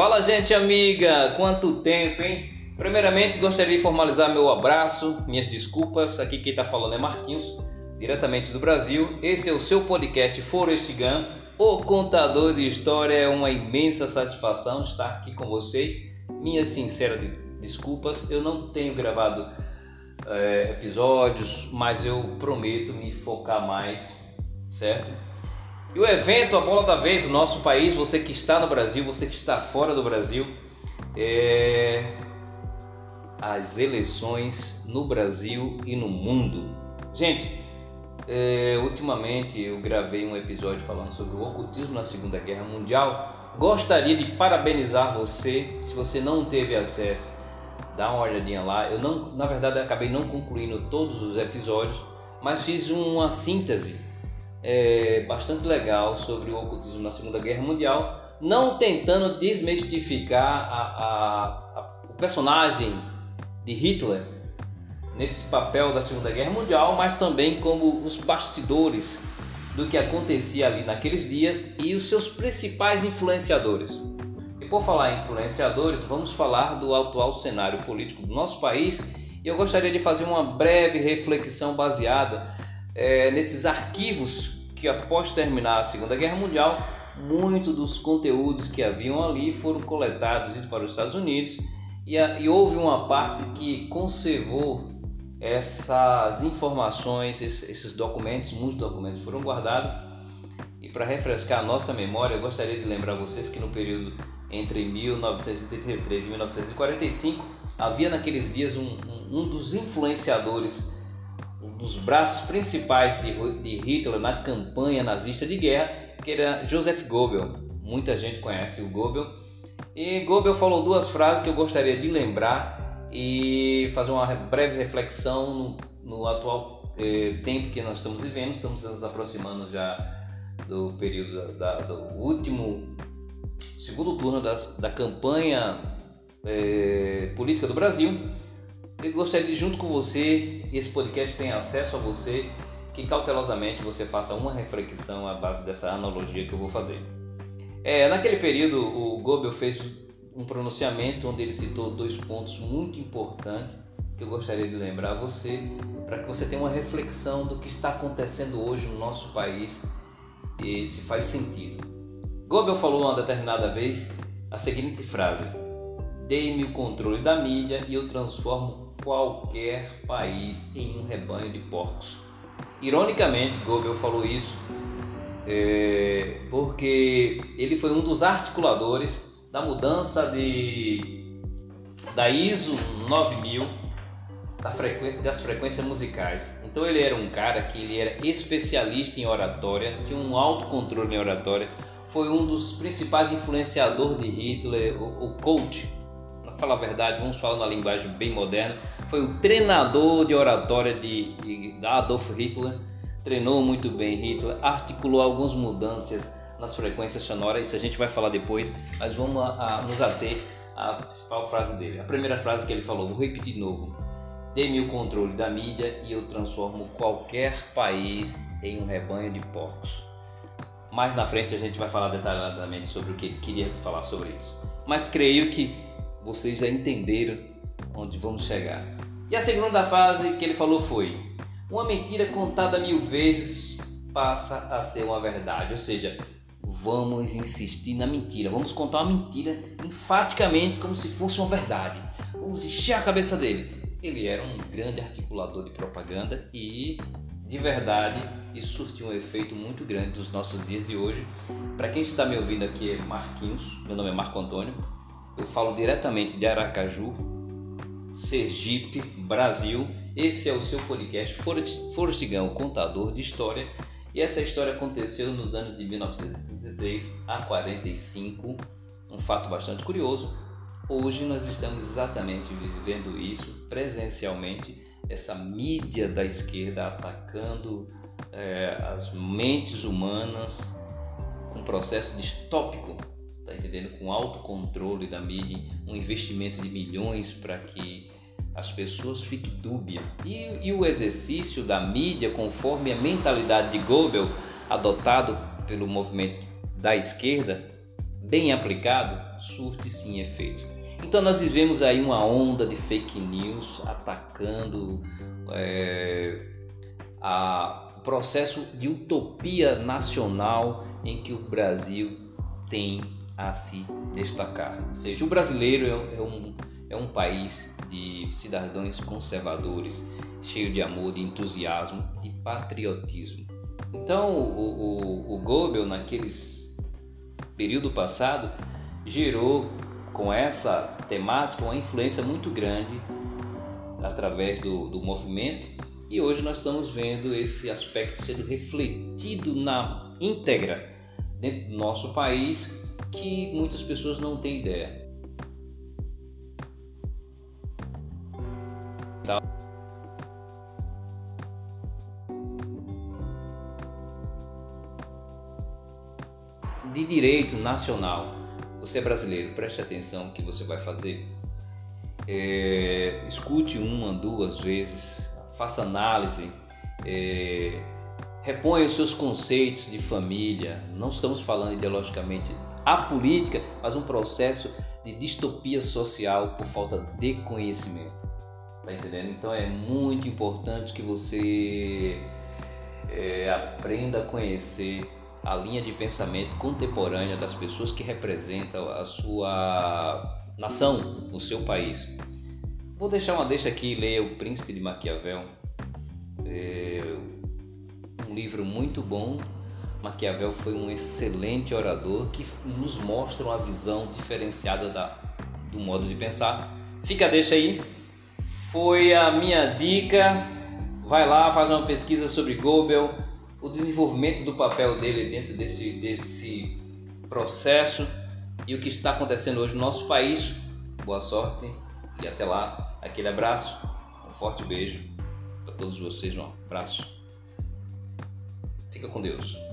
Fala, gente amiga! Quanto tempo, hein? Primeiramente, gostaria de formalizar meu abraço, minhas desculpas. Aqui quem está falando é Marquinhos, diretamente do Brasil. Esse é o seu podcast Forest Gun, o contador de história. É uma imensa satisfação estar aqui com vocês. Minhas sinceras desculpas, eu não tenho gravado é, episódios, mas eu prometo me focar mais, certo? E o evento, a bola da vez, o nosso país, você que está no Brasil, você que está fora do Brasil, é as eleições no Brasil e no mundo. Gente, é, ultimamente eu gravei um episódio falando sobre o ocultismo na Segunda Guerra Mundial. Gostaria de parabenizar você, se você não teve acesso, dá uma olhadinha lá. Eu não, na verdade, acabei não concluindo todos os episódios, mas fiz uma síntese é, bastante legal sobre o ocultismo na Segunda Guerra Mundial, não tentando desmistificar a, a, a, o personagem de Hitler nesse papel da Segunda Guerra Mundial, mas também como os bastidores do que acontecia ali naqueles dias e os seus principais influenciadores. E por falar em influenciadores, vamos falar do atual cenário político do nosso país e eu gostaria de fazer uma breve reflexão baseada é, nesses arquivos que após terminar a Segunda Guerra Mundial, muitos dos conteúdos que haviam ali foram coletados para os Estados Unidos e, a, e houve uma parte que conservou essas informações, esses, esses documentos, muitos documentos foram guardados. E para refrescar a nossa memória, eu gostaria de lembrar vocês que no período entre 1933 e 1945 havia naqueles dias um, um, um dos influenciadores um dos braços principais de, de Hitler na campanha nazista de guerra, que era Joseph Goebbels. Muita gente conhece o Goebbels. E Goebbels falou duas frases que eu gostaria de lembrar e fazer uma breve reflexão no, no atual eh, tempo que nós estamos vivendo. Estamos nos aproximando já do período da, do último segundo turno das, da campanha eh, política do Brasil eu gostaria de, junto com você, esse podcast tenha acesso a você, que cautelosamente você faça uma reflexão à base dessa analogia que eu vou fazer. É, naquele período, o Goebbels fez um pronunciamento onde ele citou dois pontos muito importantes que eu gostaria de lembrar a você, para que você tenha uma reflexão do que está acontecendo hoje no nosso país e se faz sentido. Goebbels falou uma determinada vez a seguinte frase: Dei-me o controle da mídia e eu transformo qualquer país em um rebanho de porcos. Ironicamente, Goebbels falou isso é, porque ele foi um dos articuladores da mudança de, da ISO 9000 da frequ, das frequências musicais. Então ele era um cara que ele era especialista em oratória, tinha um alto controle em oratória, foi um dos principais influenciadores de Hitler, o, o coach falar a verdade, vamos falar na linguagem bem moderna, foi o treinador de oratória de, de, de Adolf Hitler, treinou muito bem Hitler, articulou algumas mudanças nas frequências sonoras, isso a gente vai falar depois, mas vamos a, a, nos ater à principal frase dele. A primeira frase que ele falou, vou repetir de novo. Dê-me o controle da mídia e eu transformo qualquer país em um rebanho de porcos. Mais na frente a gente vai falar detalhadamente sobre o que ele queria falar sobre isso. Mas creio que vocês já entenderam onde vamos chegar. E a segunda fase que ele falou foi: uma mentira contada mil vezes passa a ser uma verdade, ou seja, vamos insistir na mentira, vamos contar uma mentira enfaticamente como se fosse uma verdade. Vamos encher a cabeça dele. Ele era um grande articulador de propaganda e, de verdade, isso surtiu um efeito muito grande nos nossos dias de hoje. Para quem está me ouvindo aqui é Marquinhos, meu nome é Marco Antônio. Eu falo diretamente de Aracaju, Sergipe, Brasil. Esse é o seu podcast Fortigão, contador de história. E essa história aconteceu nos anos de 1933 a 45. Um fato bastante curioso. Hoje nós estamos exatamente vivendo isso presencialmente. Essa mídia da esquerda atacando é, as mentes humanas com um processo distópico tá entendendo? Com autocontrole da mídia, um investimento de milhões para que as pessoas fiquem dúbias. E, e, o exercício da mídia, conforme a mentalidade de Goebbels, adotado pelo movimento da esquerda, bem aplicado, surte sim efeito. Então nós vivemos aí uma onda de fake news atacando é, a, o processo de utopia nacional em que o Brasil tem a se destacar. Ou seja, o brasileiro é, é um, é um país de cidadãos conservadores, cheio de amor, de entusiasmo, de patriotismo. Então, o, o, o Goebbels, naqueles período passado, gerou com essa temática uma influência muito grande através do, do movimento e hoje nós estamos vendo esse aspecto sendo refletido na íntegra dentro do nosso país que muitas pessoas não têm ideia. De direito nacional, você é brasileiro, preste atenção no que você vai fazer. É, escute uma, duas vezes, faça análise, é, reponha os seus conceitos de família. Não estamos falando ideologicamente a política, mas um processo de distopia social por falta de conhecimento. Tá entendendo? Então é muito importante que você é, aprenda a conhecer a linha de pensamento contemporânea das pessoas que representam a sua nação, o seu país. Vou deixar uma deixa aqui, leia O Príncipe de Maquiavel. É um livro muito bom. Maquiavel foi um excelente orador que nos mostra uma visão diferenciada da, do modo de pensar. Fica deixa aí. Foi a minha dica. Vai lá, faz uma pesquisa sobre Goebel o desenvolvimento do papel dele dentro desse, desse processo e o que está acontecendo hoje no nosso país. Boa sorte e até lá. Aquele abraço, um forte beijo para todos vocês. Um abraço. Fica com Deus.